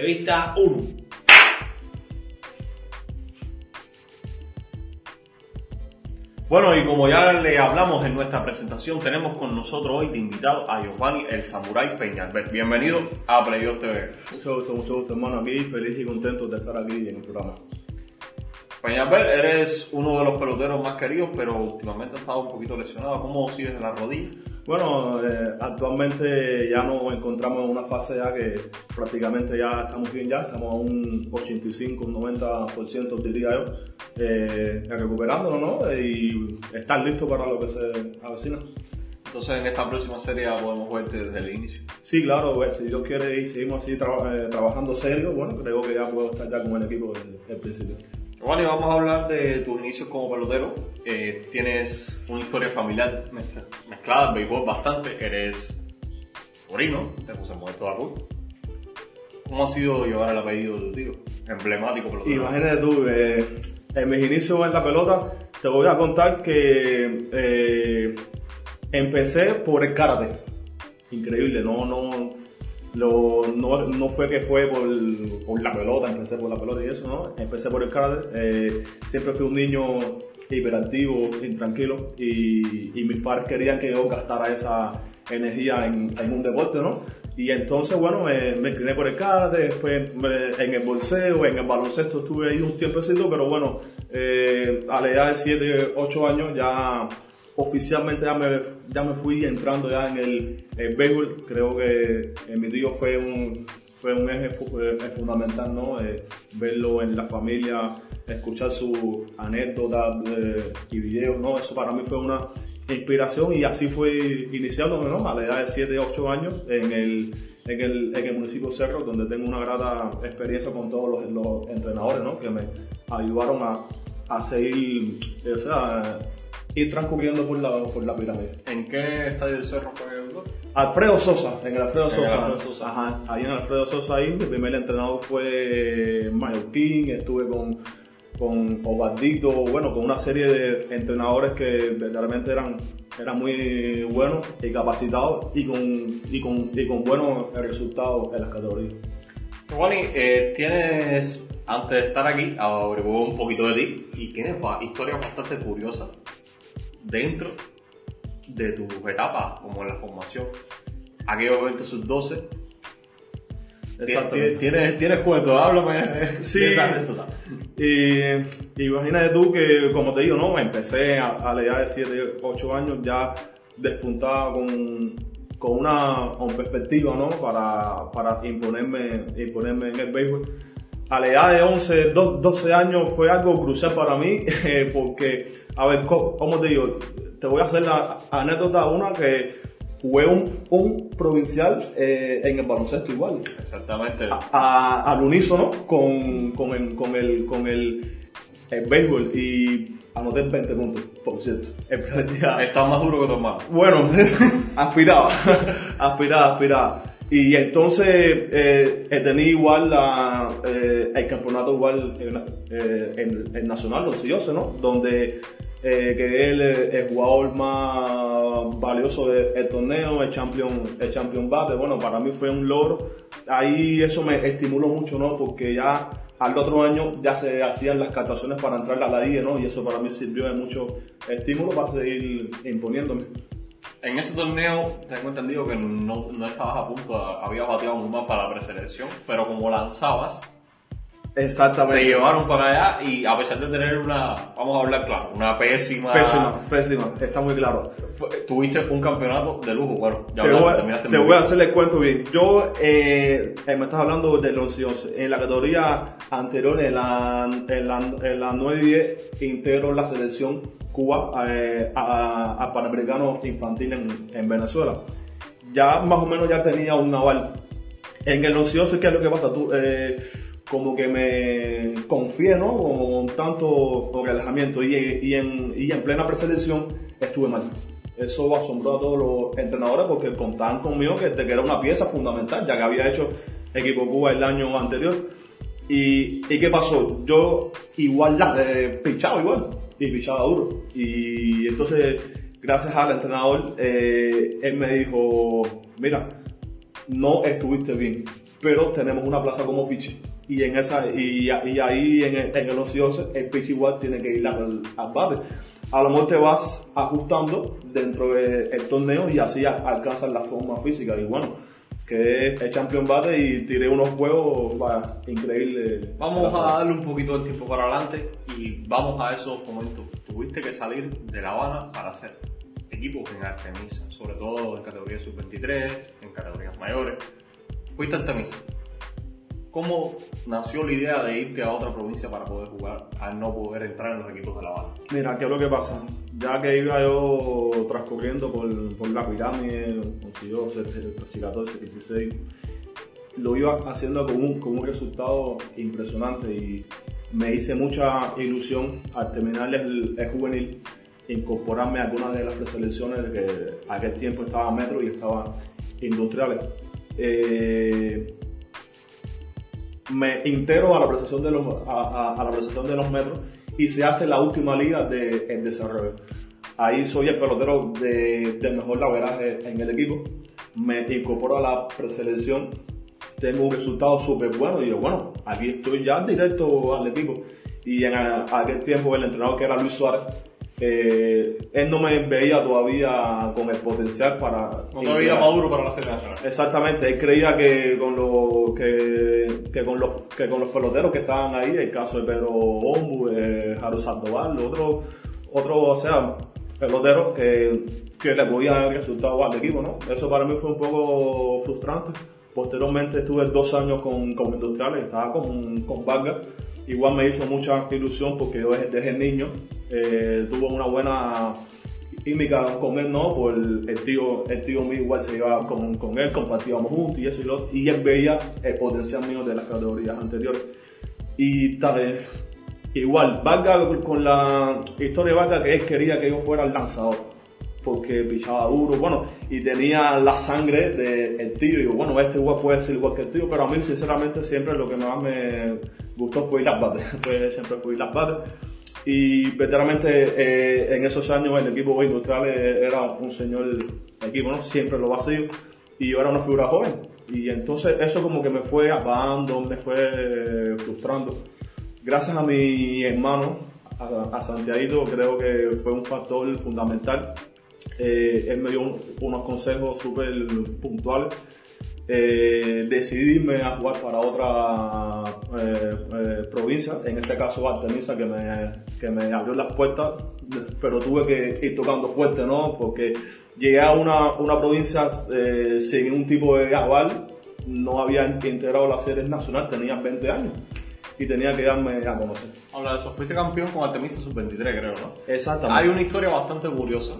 Entrevista 1. Bueno, y como ya le hablamos en nuestra presentación, tenemos con nosotros hoy de invitado a Giovanni el Samurai Peñalver. Bienvenido a Playoff TV. Mucho gusto, mucho gusto, hermano. Aquí feliz y contento de estar aquí en el programa. Peñalver, eres uno de los peloteros más queridos, pero últimamente has estado un poquito lesionado. ¿Cómo sigues de la rodilla? Bueno, eh, actualmente ya nos encontramos en una fase ya que prácticamente ya estamos bien ya, estamos a un 85, un 90% diría yo, eh, recuperándonos, ¿no? Y estar listo para lo que se avecina. Entonces en esta próxima serie podemos verte desde el inicio. Sí, claro, pues, si Dios quiere y seguimos así eh, trabajando serio, bueno, creo que ya puedo estar ya con el equipo desde el principio. Giovanni, vamos a hablar de tus inicios como pelotero. Eh, tienes una historia familiar mezcla- mezclada en béisbol bastante. Eres sobrino de José Modesto Arroyo. ¿Cómo ha sido llevar el apellido de tu tío? Emblemático pelotero. Imagínate tú, eh, en mis inicios en la pelota, te voy a contar que eh, empecé por el karate. Increíble, no, no, lo- no, no fue que fue por, por la pelota, empecé por la pelota y eso, ¿no? Empecé por el karate. eh, siempre fui un niño hiperactivo, intranquilo y, y mis padres querían que yo gastara esa energía en, en un deporte, ¿no? Y entonces, bueno, me, me incliné por el karate, después en el bolseo, en el baloncesto estuve ahí un tiempecito, pero bueno, eh, a la edad de 7, 8 años ya oficialmente ya me, ya me fui entrando ya en el, el béisbol. Creo que mi tío fue un, fue un eje eh, fundamental, ¿no? Eh, verlo en la familia, escuchar sus anécdotas eh, y videos, ¿no? Eso para mí fue una inspiración y así fue iniciándome, ¿no? A la edad de 7, 8 años en el, en el, en el municipio Cerro, donde tengo una grata experiencia con todos los, los entrenadores, ¿no? Que me ayudaron a, a seguir, o ir transcurriendo por la, por la pirámide. ¿En qué estadio del cerro fue el gol? Alfredo Sosa, en el Alfredo En el Sosa. Alfredo Sosa. Ajá, ahí en Alfredo Sosa, ahí mi primer entrenador fue Mallorquín, estuve con, con Obaldito, bueno, con una serie de entrenadores que verdaderamente eran, eran muy buenos y capacitados y con, y con, y con buenos resultados en las categorías. Giovanni, eh, tienes, antes de estar aquí, averiguó un poquito de ti y tienes historias bastante curiosas dentro de tu etapa, como en la formación. Aquellos eventos sub-12. Exactamente. ¿Tienes, tienes cuento, háblame Sí. anécdota. Y imagínate tú que, como te digo, ¿no? Empecé a, a la edad de 7, 8 años ya despuntaba con, con una con perspectiva, ¿no? Para, para imponerme, imponerme en el béisbol. A la edad de 11, do- 12 años fue algo crucial para mí, eh, porque, a ver, ¿cómo te digo? Te voy a hacer la anécdota una que jugué un, un provincial eh, en el baloncesto igual Exactamente. a- al unísono con, con el, con el, con el, el béisbol y anoté 20 puntos, por cierto. El primer día. Estás más duro que tu hermano. Bueno, aspiraba, aspiraba, aspiraba. Y entonces eh, tenía igual la, eh, el campeonato igual eh, en- Nacional, los Ciosos, ¿no? Donde eh, que él es el jugador más valioso del torneo, el champion, el champion bate. Bueno, para mí fue un logro. Ahí eso me estimuló mucho, ¿no? Porque ya al otro año ya se hacían las captaciones para entrar a la liga, ¿no? Y eso para mí sirvió de mucho estímulo para seguir imponiéndome. En ese torneo, tengo entendido que no, no estabas a punto, habías bateado muy mal para la preselección, pero como lanzabas, te Exactamente. llevaron para allá y a pesar de tener una, vamos a hablar claro, una pésima... Pésima, pésima, está muy claro. fue- tuviste un campeonato de lujo, bueno, ya Te voy, a- terminaste te voy a hacer el cuento bien. Yo, eh, eh, me estás hablando del 11 11. En la categoría anterior, en la, en la, en la 9 y 10, integro la selección Cuba eh, a, a Panamericano Infantil en, en Venezuela. Ya más o menos ya tenía un naval. En el 11 11, ¿qué es lo que pasa? Tú, eh, como que me confié, ¿no? Con tanto relajamiento y, en, plena preselección estuve mal. Eso asombró a todos los entrenadores porque contaban conmigo que, era una pieza fundamental, ya que había hecho equipo Cuba el año anterior. ¿Y, qué pasó? Yo igual eh, pichaba igual y pichaba duro. Y entonces, gracias al entrenador, eh, él me dijo, mira, no estuviste bien. Pero tenemos una plaza como pitch. Y, en esa, y, y ahí en el, en el ocioso, el pitch igual tiene que ir al, al bate. A lo mejor te vas ajustando dentro del torneo y así alcanzas la forma física. Y bueno, que es el champion bate y tiré unos juegos vaya, increíbles. Vamos a darle un poquito de tiempo para adelante y vamos a esos momentos. Tuviste que salir de La Habana para hacer equipos en Artemisa, sobre todo en categorías sub-23, en categorías mayores. Fuiste a Artemisa. ¿Cómo nació la idea de irte a otra provincia para poder jugar al no poder entrar en los equipos de La Habana? Mira, ¿qué es lo que pasa? Ya que iba yo transcurriendo por, por la pirámide, 11, 13, 14, 16, lo iba haciendo con un, con un resultado impresionante y me hice mucha ilusión al terminar el, el juvenil incorporarme a algunas de las preselecciones que aquel tiempo estaba Metro y estaba Industriales. Eh, me integro a la presentación de los, a, a, la presentación de los metros y se hace la última liga de el desarrollo. Ahí soy el pelotero de, de mejor laveraje en el equipo. Me incorporo a la preselección. Tengo un resultado súper bueno y digo, bueno, aquí estoy ya directo al equipo. Y en aquel tiempo el entrenador que era Luis Suárez, eh, él no me veía todavía con el potencial para... No todavía maduro para la selección. Exactamente, él creía que con, lo, que, que, con los, que con los peloteros que estaban ahí, el caso de Pedro Bombu, eh, Jaro Sandoval, otros, otro, o sea, peloteros que, que le podían haber resultado al equipo, ¿no? Eso para mí fue un poco frustrante. Posteriormente estuve dos años con, con Industriales, estaba con, con Vargas Igual me hizo mucha ilusión porque yo desde, niño eh, tuve una buena química con él, ¿no? Por el tío, el tío mío igual se iba con, con él, compartíamos juntos y eso y lo y él veía el potencial mío de las categorías anteriores. Y tal, igual, Vargas con la historia de Vargas que él quería que yo fuera el lanzador porque pichaba duro, bueno, y tenía la sangre del tío. Y digo, bueno, este igual puede ser igual que el tío, pero a mí, sinceramente, siempre lo que más me gustó fue las bates. siempre fui las bates. Y verdaderamente eh, en esos años el equipo industrial era un señor equipo, ¿no? Siempre lo sido. Y yo era una figura joven. Y entonces eso como que me fue apagando, me fue frustrando. Gracias a mi hermano, a, a Santiago, creo que fue un factor fundamental eh, él me dio unos consejos súper puntuales. Eh, decidirme a jugar para otra eh, provincia, en este caso Artemisa, que me, que me abrió las puertas, pero tuve que ir tocando fuerte, ¿no? Porque llegué a una, una provincia sin un tipo de aval, no había integrado la serie nacional, tenía 20 años y tenía que darme a conocer. Habla de eso, fuiste campeón con Artemisa sub-23, creo, ¿no? Exactamente. Hay una historia bastante curiosa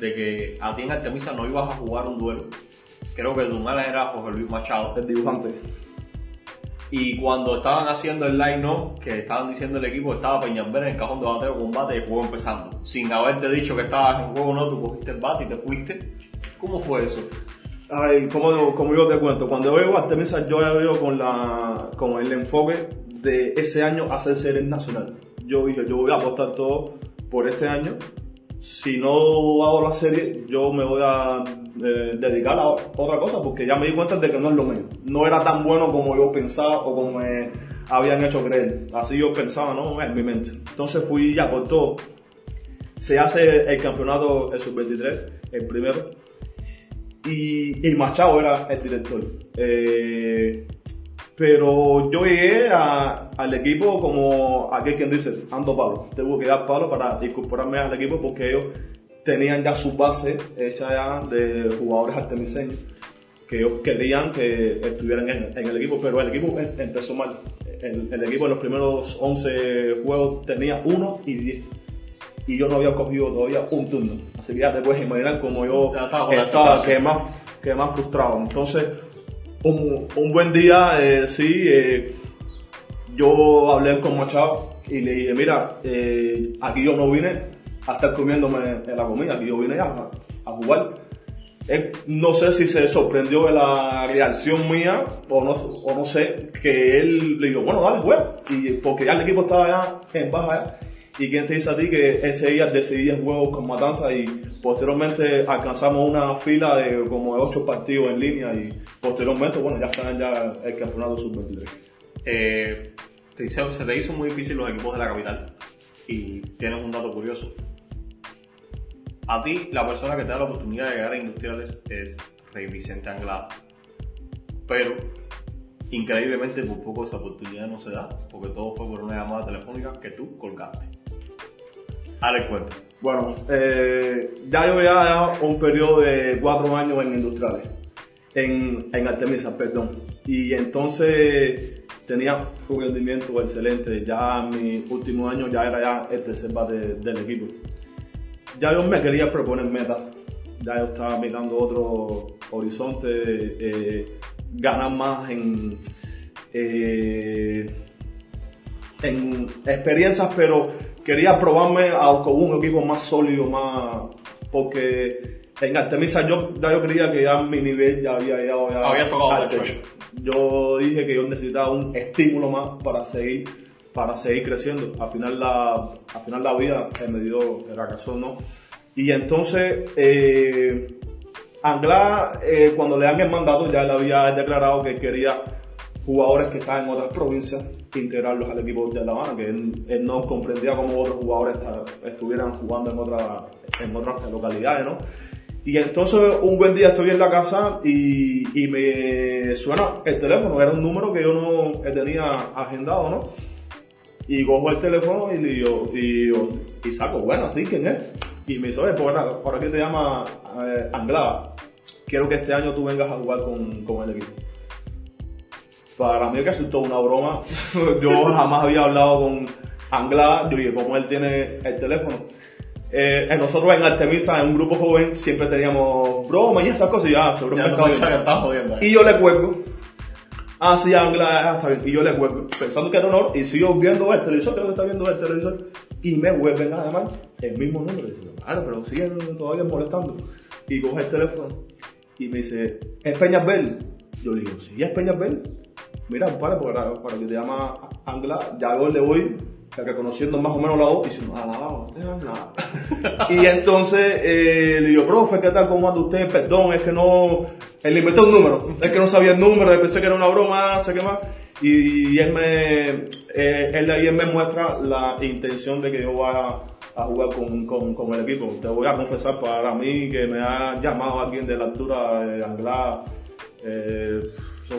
de que a ti en Artemisa no ibas a jugar un duelo. Creo que tu mala era José Luis Machado. El dibujante. Y cuando estaban haciendo el line no que estaban diciendo el equipo estaba Peñamber en el cajón de bateo con bate y el juego empezando. Sin haberte dicho que estabas en juego no, tú cogiste el bate y te fuiste. ¿Cómo fue eso? Ay, como, como yo te cuento, cuando veo Artemisa yo veo con, la, con el enfoque de ese año hacer series nacional. Yo dije, yo voy a apostar todo por este año si no hago la serie, yo me voy a eh, dedicar a otra cosa porque ya me di cuenta de que no es lo mío. No era tan bueno como yo pensaba o como me habían hecho creer. Así yo pensaba, ¿no? En mi mente. Entonces fui ya por. Se hace el campeonato el sub-23, el primero. Y, y Machado era el director. Eh, pero yo llegué al equipo como aquel quien dice, ando palo. Tengo que dar palo para incorporarme al equipo porque ellos tenían ya su base hecha ya de jugadores artemiseños que ellos querían que estuvieran en, el equipo, pero el equipo em, empezó mal. El, equipo en los primeros 11 juegos tenía 1 y 10. Y yo no había cogido todavía un turno. Así que ya te puedes imaginar como yo estaba, que más, que más frustrado. Entonces, un, un buen día, eh, sí, eh, yo hablé con Machado y le dije, mira, eh, aquí yo no vine a estar comiéndome la comida, aquí yo vine a, a jugar. no sé si se sorprendió de la reacción mía o no, o no sé, que él le dijo, bueno, dale, juega. Y porque ya el equipo estaba ya en baja ¿Y quién te dice a ti que ese día decidí 10 juegos con Matanza y posteriormente alcanzamos una fila de como de 8 partidos en línea y posteriormente, bueno, ya saben ya el campeonato sub-23? Eh, se te hizo muy difícil los equipos de la capital y tienes un dato curioso. A ti, la persona que te da la oportunidad de llegar a industriales es Rey Vicente Anglada. Pero, increíblemente, por poco esa oportunidad no se da, porque todo fue por una llamada telefónica que tú colgaste. Dale cuenta. Bueno, eh, ya yo ya un periodo de cuatro años en industriales, en, en Artemisa, perdón. Y entonces tenía un rendimiento excelente. Ya en mi último año ya era ya el tercer bate del equipo. Ya yo me quería proponer metas. Ya yo estaba mirando otro horizonte, eh, ganar más en, eh, en experiencias, pero quería probarme a- con un equipo más sólido, más porque en Artemisa yo, ya yo creía que ya mi nivel ya había llegado ya Había tocado techo. Yo dije que yo necesitaba un estímulo más para seguir para seguir creciendo. Al final la, al final la vida me dio la razón, ¿no? Y entonces eh, Angla, eh, cuando le dan el mandato, ya le había declarado que quería jugadores que estaban en otras provincias, integrarlos al equipo de La Habana, que él, no comprendía cómo otros jugadores estuvieran jugando en, otra- en otras localidades, ¿no? Y entonces un buen día estoy en la casa y, me suena el teléfono, era un número que yo no tenía agendado, ¿no? Y cojo el teléfono y digo, y, saco, bueno, sí, ¿quién es? Y me dice, por, acá- por aquí te llama eh, Anglada. Quiero que este año tú vengas a jugar con el equipo. Para mí que resultó una broma. Yo jamás había hablado con Anglada. Yo dije, como él tiene el teléfono. Eh, nosotros en Artemisa, en un grupo joven, siempre teníamos bromas y esas cosas. Y seguro Ya está. Y yo le cuelgo. Ah, sí, Angla, ah, está bien. Y yo le cuelgo, pensando que era honor, y sigo viendo el televisor, creo que está viendo el televisor, y me vuelven a llamar el mismo número. Y digo, claro, pero siguen todavía molestando. Y coge el teléfono y me dice, ¿es Peñasbel? Yo le digo, sí, es Peñasbel. Mira, para, para, para que te llama Angla, ya yo le voy reconociendo más o menos la voz y ah, no, usted es Angla. y entonces eh, le digo, profe, ¿qué tal? ¿Cómo anda usted? Perdón, es que no. Él le inventó un número. Es que no sabía el número, pensé que era una broma, sé qué más. Y, él me. eh, él ahí me muestra la intención de que yo vaya a jugar con, con, con el equipo. Te voy a confesar para mí que me ha llamado alguien de la altura de Angla. Eh,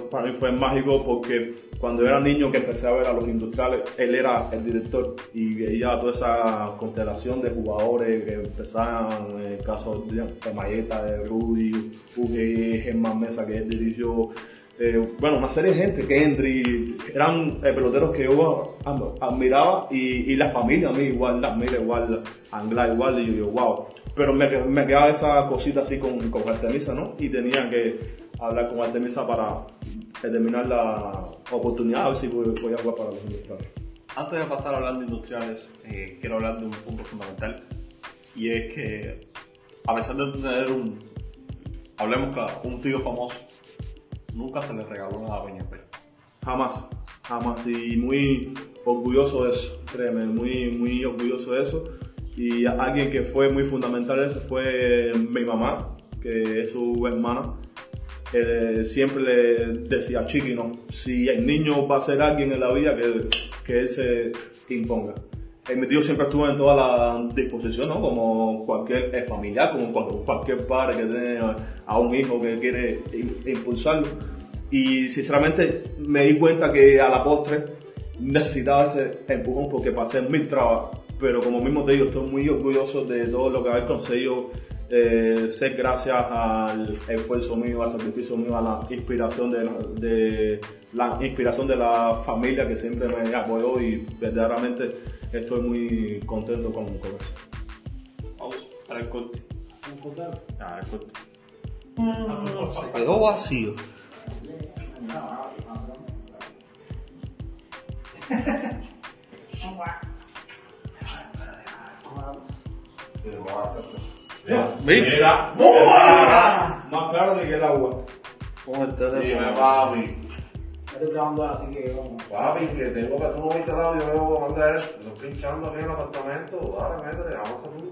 para mí fue mágico porque cuando era niño que empecé a ver a los industriales, él era el director y veía toda esa constelación de jugadores que empezaban, en el caso de, Mayeta, de Rudy, Uge, Germán Mesa que él dirigió, eh, bueno, una serie de gente, Kendry, eran eh, peloteros que yo admiraba y, y la familia a mí igual, la admira igual, Angla igual, y yo digo, wow. Pero me, me quedaba esa cosita así con, con Artemisa, ¿no? Y tenía que hablar con Artemisa para determinar la oportunidad, a ver si voy, voy a jugar para los industriales. Antes de pasar a hablar de industriales, eh, quiero hablar de un punto fundamental y es que a pesar de tener un, hablemos claro, un tío famoso, nunca se le regaló nada a Peñasbel. Jamás, jamás. Y muy orgulloso de eso, créeme, muy, muy orgulloso de eso. Y alguien que fue muy fundamental en eso fue mi mamá, que es su hermana. Eh, siempre le decía, Chiqui, no, si el niño va a ser alguien en la vida, que, que él se imponga. Eh, mi tío siempre estuvo en toda la disposición, ¿no? Como cualquier eh, familiar, como cual- cualquier padre que tiene a, un hijo que quiere im- impulsarlo. Y sinceramente me di cuenta que a la postre necesitaba ese empujón porque pasé mil trabas. Pero como mismo te digo, estoy muy orgulloso de todo lo que habéis conseguido. Eh, ser gracias al esfuerzo mío, al sacrificio mío, a la inspiración de la, de la inspiración de la familia que siempre me apoyó y verdaderamente estoy muy contento con, con eso. Vamos para el corte. Ah, el corte. Se quedó vacío. ¿Viste? Más claro que el agua. Con el Dime, papi. estoy grabando ahora, así que vamos. Papi, que tengo que tú no viste el audio, veo mandar eso. Estoy pinchando aquí en el apartamento. Dale, métele, avanza tú.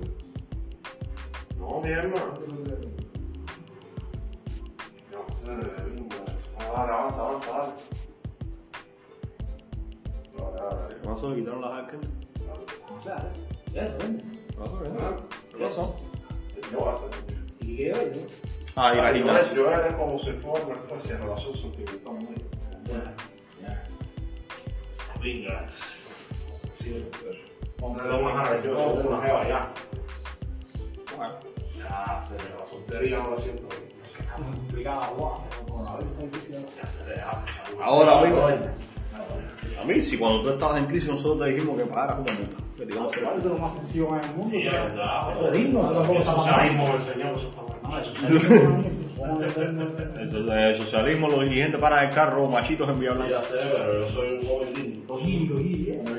No, mi hermano. No sé, bingo. Dale, avanza, avanza, dale. ¿Qué pasó? ¿Le quitaron las arcas? Claro. ¿Qué pasó? ¿Qué voy a hacer? ¿Y qué hoy, no? Ah, ir al Yo yo era como se forma, pues se relación sentimental muy. Venga. Sí, pues. Hombre, lo más yo soy una jeva ya. Ya, se me la soltería no la siento. Está muy complicado, guau, con la está difícil. Ahora, amigo. A mí, si cuando tú estabas en crisis, nosotros te dijimos que pagaras una multa. Que te íbamos a hacer. Claro, esto es lo más sencillo en el mundo. Sí, es pero- verdad. Eso es digno, eso tampoco está mal. socialismo señor, eso está mal. El los dirigentes paran el carro, machitos en Vía Ya sé, pero yo soy un joven.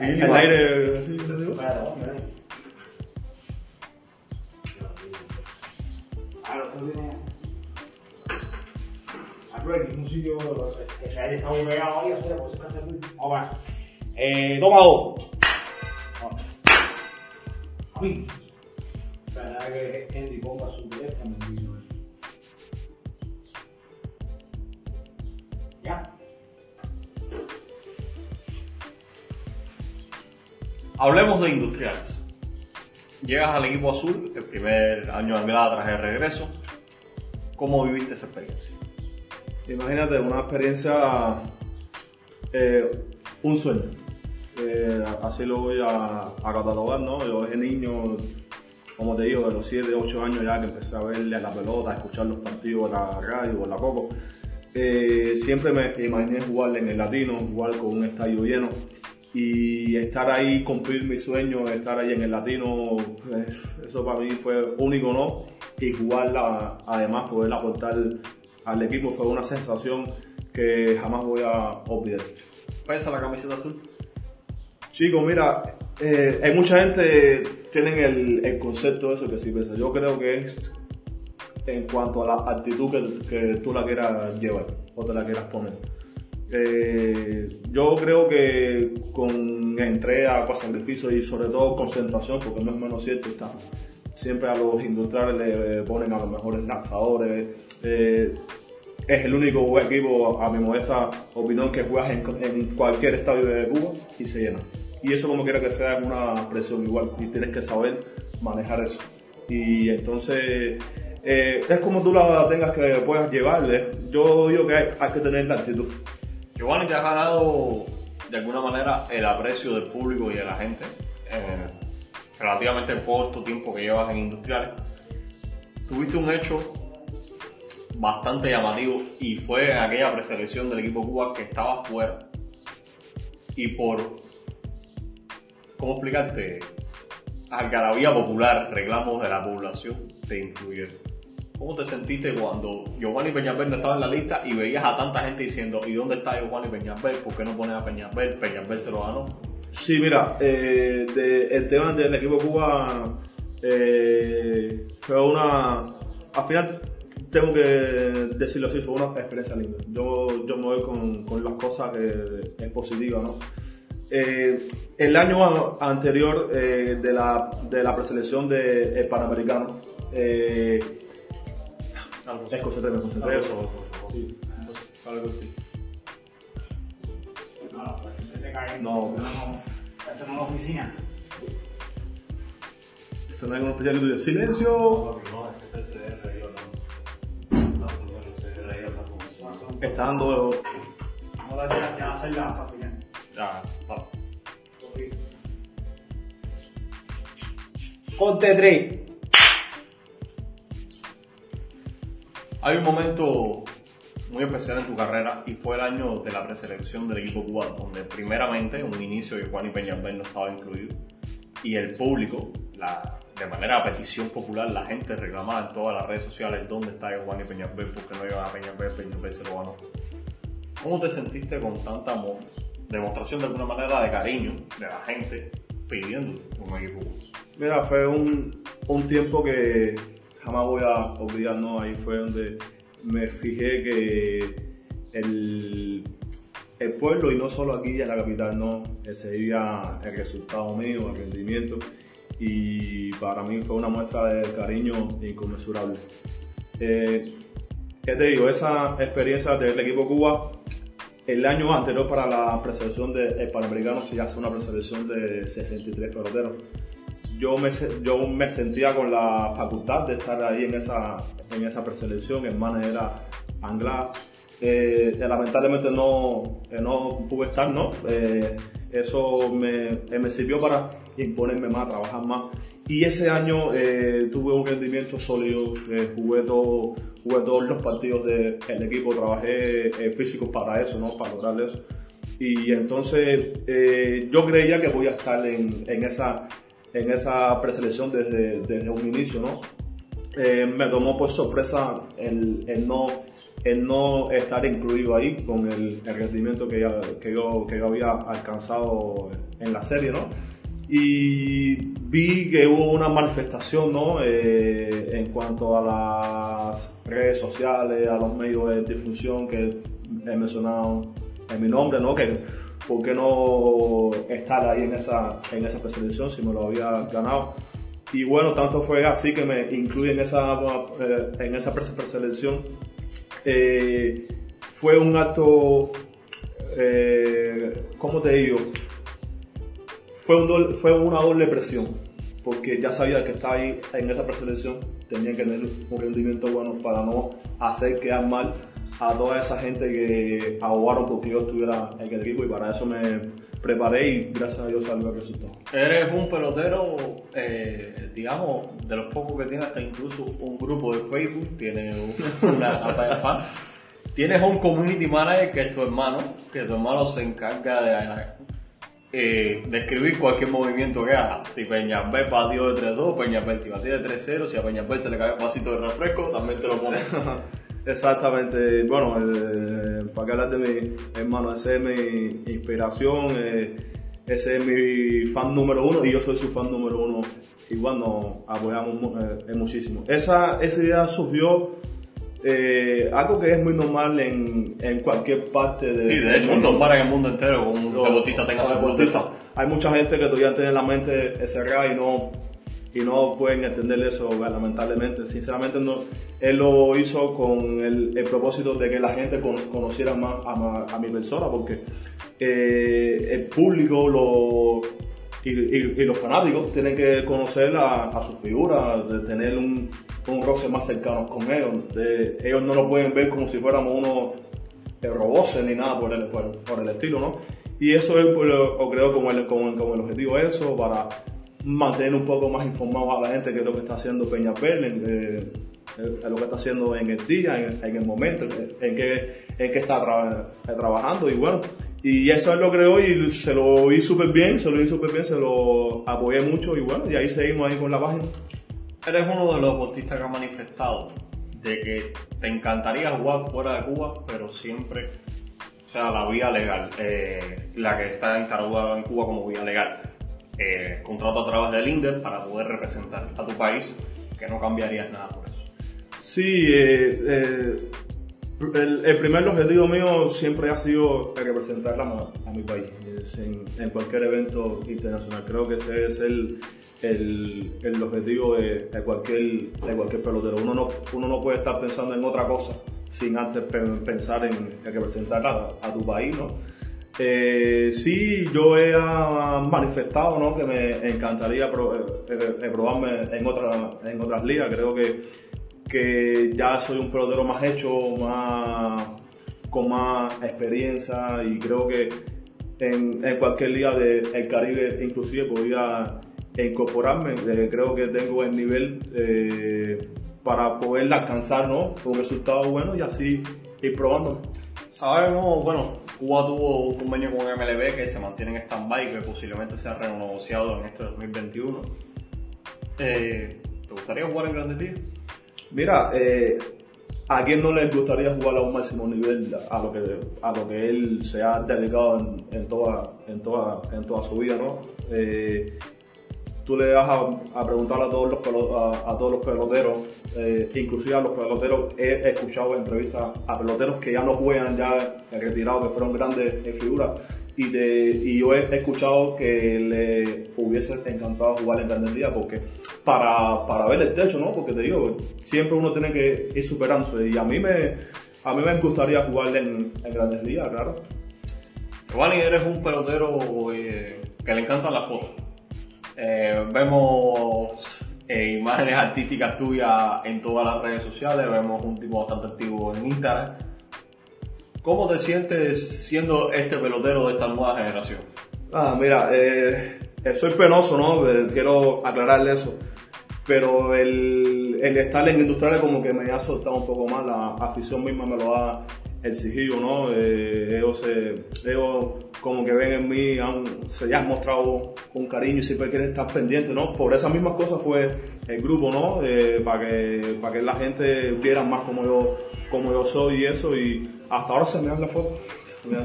El aire, sí, sí, sí. Claro. Aquí un sitio que se haya estado muy pegado ahí, así, por eso es que hace. Vamos a ver. Eh, toma dos. Vamos. A mí. Espera que Andy ponga su teléfono en el vídeo. ¿Ya? Hablemos de industriales. Llegas al equipo azul, el primer año de Anglada tras el regreso. ¿Cómo viviste esa experiencia? Imagínate una experiencia, eh, un sueño. Eh, así lo voy a, catalogar, ¿no? Yo ese niño, como te digo, de los 7, 8 años ya que empecé a verle a la pelota, a escuchar los partidos en la radio en la Coco, eh, siempre me imaginé jugar en el Latino, jugar con un estadio lleno y estar ahí, cumplir mi sueño, estar ahí en el Latino, pues, eso para mí fue único, ¿no? Y jugarla, además, poder aportar al equipo fue una sensación que jamás voy a olvidar. ¿Pesa la camiseta azul? Chicos, mira, eh, hay mucha gente tienen el, el concepto de eso que sí pesa. Yo creo que es en cuanto a la actitud que, que tú la quieras llevar o te la quieras poner. Eh, yo creo que con entrega, con sacrificio y sobre todo concentración, porque no es menos cierto, está, siempre a los industriales le ponen a los mejores lanzadores. Eh, es el único equipo, a mi modesta opinión, que juegas en, cualquier estadio de Cuba y se llena. Y eso como quiera que sea es una presión igual y tienes que saber manejar eso. Y entonces eh, es como tú la tengas que puedas llevarle. Yo digo que hay, hay que tener la actitud. Giovanni, te has ganado de alguna manera el aprecio del público y de la gente en el relativamente corto tiempo que llevas en Industriales. Tuviste un hecho bastante llamativo y fue aquella preselección del equipo Cuba que estaba fuera y por, ¿cómo explicarte? Algarabía popular, reclamos de la población, te incluyeron. ¿Cómo te sentiste cuando Giovanni Peñalver estaba en la lista y veías a tanta gente diciendo ¿y dónde está Giovanni Peñalver? ¿Por qué no pones a Peñalver? Peñalver se lo ganó. Sí, mira, eh, de- el tema del equipo Cuba eh, fue una. Al final, tengo que decirlo así, fue una experiencia linda. Yo, yo me voy con, con las cosas que es positiva, ¿no? Eh, el año a- anterior eh, de, la, de la preselección del Panamericano, eh, es concentré, me concentré. Sí. Algo así. No, no, pues se cae. No. no. Esto no es una oficina. Se me da un especial y tú dices, ¡Silencio! Está dando la que hacerla hasta el final. Ya, va. Ponte 3. Hay un momento muy especial en tu carrera y fue el año de la preselección del equipo cubano, donde primeramente un inicio de Juan y Peñalver no estaba incluido y el público, la, de manera a petición popular, la gente reclamaba en todas las redes sociales dónde está y Peñalver, porque no iban a Peñalver, Peñalver se lo ganó. ¿Cómo te sentiste con tanta mo- demostración de alguna manera de cariño de la gente pidiendo un equipo? Mira, fue un, un tiempo que jamás voy a olvidar, ¿no? Ahí fue donde me fijé que el, el pueblo y no solo aquí en la capital, no, ese veía el resultado mío, el rendimiento y para mí fue una muestra de cariño inconmensurable. Eh, ¿Qué te digo? Esa experiencia del equipo Cuba, el año anterior para la preselección del Panamericano se hace una preselección de 63 peloteros. Yo me, yo me sentía con la facultad de estar ahí en esa, en esa preselección, en manager Angla. Eh, eh, lamentablemente no, eh, no pude estar, ¿no? Eso me, me sirvió para imponerme más, trabajar más. Y ese año tuve un rendimiento sólido, jugué, todo, jugué todos los partidos del equipo, trabajé físico para eso, ¿no? Para lograr eso. Y entonces yo creía que voy a estar en, en esa, en esa preselección desde, desde un inicio, ¿no? Me tomó por sorpresa el, el no, el no estar incluido ahí con el, el rendimiento que, ya- que, yo, que yo había alcanzado en la serie, ¿no? Y vi que hubo una manifestación, ¿no? Eh, en cuanto a las redes sociales, a los medios de difusión que he mencionado en mi nombre, ¿no? Que por qué no estar ahí en esa, en esa preselección si me lo había ganado. Y bueno, tanto fue así que me incluyen en esa, eh, en esa pre- preselección. Eh, fue un acto, eh, ¿cómo te digo? Fue, un fue una doble presión, porque ya sabía que estaba ahí en esa preselección, tenía que tener un rendimiento bueno para no hacer quedar mal a toda esa gente que ahogaron porque yo estuviera en el equipo y para eso me preparé y gracias a Dios salió el resultado. Eres un pelotero, eh, digamos, de los pocos que tiene hasta incluso un grupo de Facebook, tiene un- una fan. Tienes un community manager que es tu hermano, que tu hermano se encarga de, eh, de escribir cualquier movimiento que haga. Si Peñalver batió de 3-2, Peñalver si batió de 3-0, si a Peñalver se le cae un vasito de refresco, también te lo pone. Exactamente, bueno, eh, para que hablar de mi hermano, ese es mi inspiración, eh, ese es mi fan número uno y yo soy su fan número uno. Igual nos apoyamos eh, muchísimo. Esa, esa idea surgió eh, algo que es muy normal en, en cualquier parte de, Sí, de hecho, es normal en el mundo entero un pelotista tenga su club de deportistas. fan. Hay mucha gente que todavía tiene la mente cerrada y no, y no pueden entender eso, ¿verdad? lamentablemente. Sinceramente, no, él lo hizo con el, propósito de que la gente cono- conociera más a, mi persona, porque eh, el público lo, y, los fanáticos tienen que conocer a, a su figura, de tener un, un roce más cercano con ellos. De- ellos no lo pueden ver como si fuéramos unos de robots ni nada por el, estilo, ¿no? Y eso es, lo, creo como el, como, como el objetivo de eso, para mantener un poco más informado a la gente que es lo que está haciendo Peña Perlen, eh, eh, lo que está haciendo en el día, en, en el momento, en, que, en que está tra- eh, trabajando y bueno. Y eso es lo creo y se lo vi súper bien, se lo vi súper bien, se lo apoyé mucho y bueno, y ahí seguimos ahí con la página. Eres uno de los deportistas que ha manifestado de que te encantaría jugar fuera de Cuba, pero siempre, o sea, la vía legal, eh, la que está encargada en Cuba como vía legal. Eh, contrato a través del INDER para poder representar a tu país, que no cambiarías nada por eso. Sí, eh, eh, el, el primer objetivo mío siempre ha sido representar a, a mi país en, en cualquier evento internacional. Creo que ese es el, el, el objetivo de, de cualquier, de cualquier pelotero. Uno no, uno no puede estar pensando en otra cosa sin antes pe- pensar en, en representar a, a tu país, ¿no? Eh, sí, yo he ah, manifestado ¿no? que me encantaría eh, eh, probarme en, otra, en otras ligas. Creo que, que ya soy un pelotero más hecho, más, con más experiencia y creo que en, cualquier liga del Caribe inclusive podría incorporarme. Eh, creo que tengo el nivel para poder alcanzar ¿no? un resultado bueno y así ir probándome. Sabemos, bueno, Cuba tuvo un convenio con MLB que se mantiene en stand-by, que posiblemente sea renegociado en este 2021. Eh, ¿Te gustaría jugar en Grandes Ligas? Mira, eh, ¿a quién no le gustaría jugar a un máximo nivel a lo que, a lo que él se ha dedicado en, toda, en, toda, en toda su vida, ¿no? Eh, tú le vas a, a preguntar a todos los, a, todos los peloteros, eh, inclusive a los peloteros, he escuchado entrevistas a peloteros que ya no juegan, ya retirados, que fueron grandes figuras, y, de, y yo he escuchado que le hubiese encantado jugar en Grandes Ligas, porque para, para ver el techo, ¿no? Porque te digo, siempre uno tiene que ir superándose, y a mí me, a mí me gustaría jugar en, en Grandes Ligas, claro. Giovanni, eres un pelotero eh, que le encantan las fotos. Eh, vemos eh, imágenes artísticas tuyas en todas las redes sociales, vemos un tipo bastante activo en Instagram. ¿Cómo te sientes siendo este pelotero de esta nueva generación? Ah, mira, eh, soy penoso, ¿no? Quiero aclararle eso. Pero el, el estar en industriales como que me ha soltado un poco más, la afición misma me lo ha exigido, ¿no? Eh, ellos, se- ellos como que ven en mí, han, se han mostrado un cariño y siempre quieren estar pendientes, ¿no? Por esas mismas cosas fue el grupo, ¿no? Eh, para, que, para que la gente viera más como yo, como yo soy y eso, y hasta ahora se me dan la foto.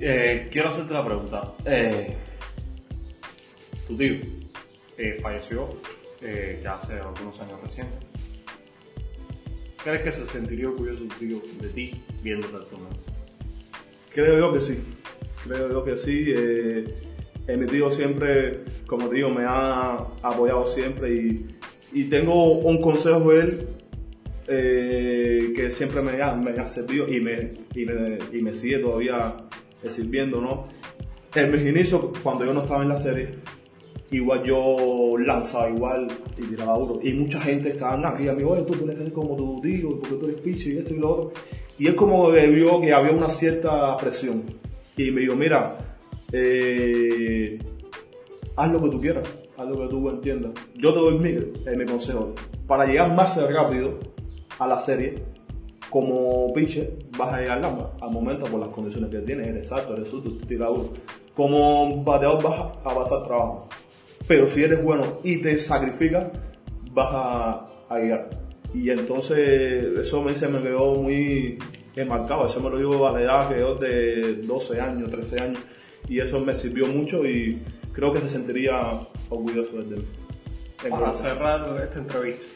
Eh, quiero hacerte una pregunta. Eh, tu tío eh, falleció eh, ya hace algunos años recientes. ¿Crees que se sentiría orgulloso tío de ti viéndote actualmente? Creo yo que sí, creo yo que sí. Eh, mi tío siempre, como digo, me ha apoyado siempre y, y tengo un consejo de él eh, que siempre me ha, me ha servido y me, y me, y me sigue todavía sirviendo, ¿no? En mis inicios, cuando yo no estaba en la serie, igual yo lanzaba igual y tiraba duro. Y mucha gente estaba arriba, me dijo, oye, tú tienes que ser como tu tío, porque tú eres picho y esto y lo otro. Y él como que vio que había una cierta presión. Y me dijo, mira, eh, haz lo que tú quieras, haz lo que tú entiendas. Yo te doy mi, eh, mi consejo. Para llegar más rápido a la serie, como pitcher, vas a llegar al al momento por las condiciones que tienes, eres alto, eres tiras duro. Como bateador vas a pasar trabajo. Pero si eres bueno y te sacrificas, vas a, a llegar. Y entonces eso me, se me quedó muy enmarcado. Eso me lo digo a la edad que yo de 12 años, 13 años. Y eso me sirvió mucho y creo que se sentiría orgulloso de él. Para cerrar esta entrevista,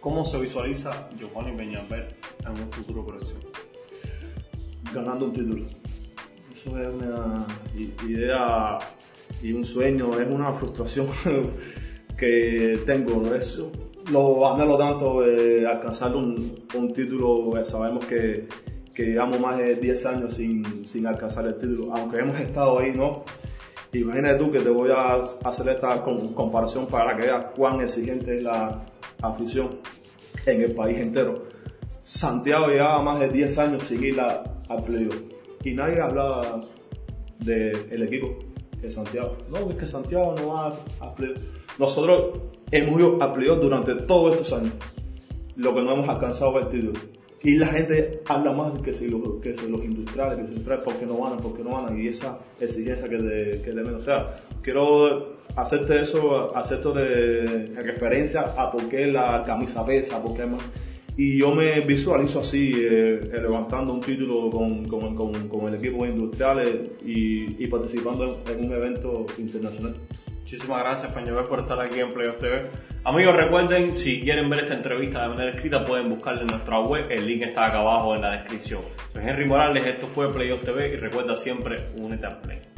¿cómo se visualiza Giovanni Peñalver en un futuro próximo? ganando un título. Eso es una idea y un sueño, es una frustración que tengo. Eso, lo tanto eh, alcanzar un, título, eh, sabemos que, que llevamos más de 10 años sin, sin alcanzar el título, aunque hemos estado ahí, ¿no? Imagínate tú que te voy a hacer esta com- comparación para que veas cuán exigente es la afición en el país entero. Santiago llevaba más de 10 años sin ir al playoff y nadie hablaba del equipo Santiago. No, es que Santiago no va al playoff. Nosotros hemos ido al playoff durante todos estos años, lo que no hemos alcanzado el título. Y la gente habla más que si los, que si los industriales, que si los ¿por qué no van? ¿Por qué no van? Y esa exigencia que de, que de menos. O sea, quiero hacerte eso, hacerte de, de referencia a por qué la camisa pesa, por qué más. Y yo me visualizo así, eh, eh, levantando un título con, con, el equipo de industriales y, y participando en, en un evento internacional. Muchísimas gracias, Peñalver, por estar aquí en Playoff TV. Amigos, recuerden, si quieren ver esta entrevista de manera escrita, pueden buscarla en nuestra web. El link está acá abajo en la descripción. Soy Henry Morales, esto fue Playoff TV y recuerda siempre, únete al play.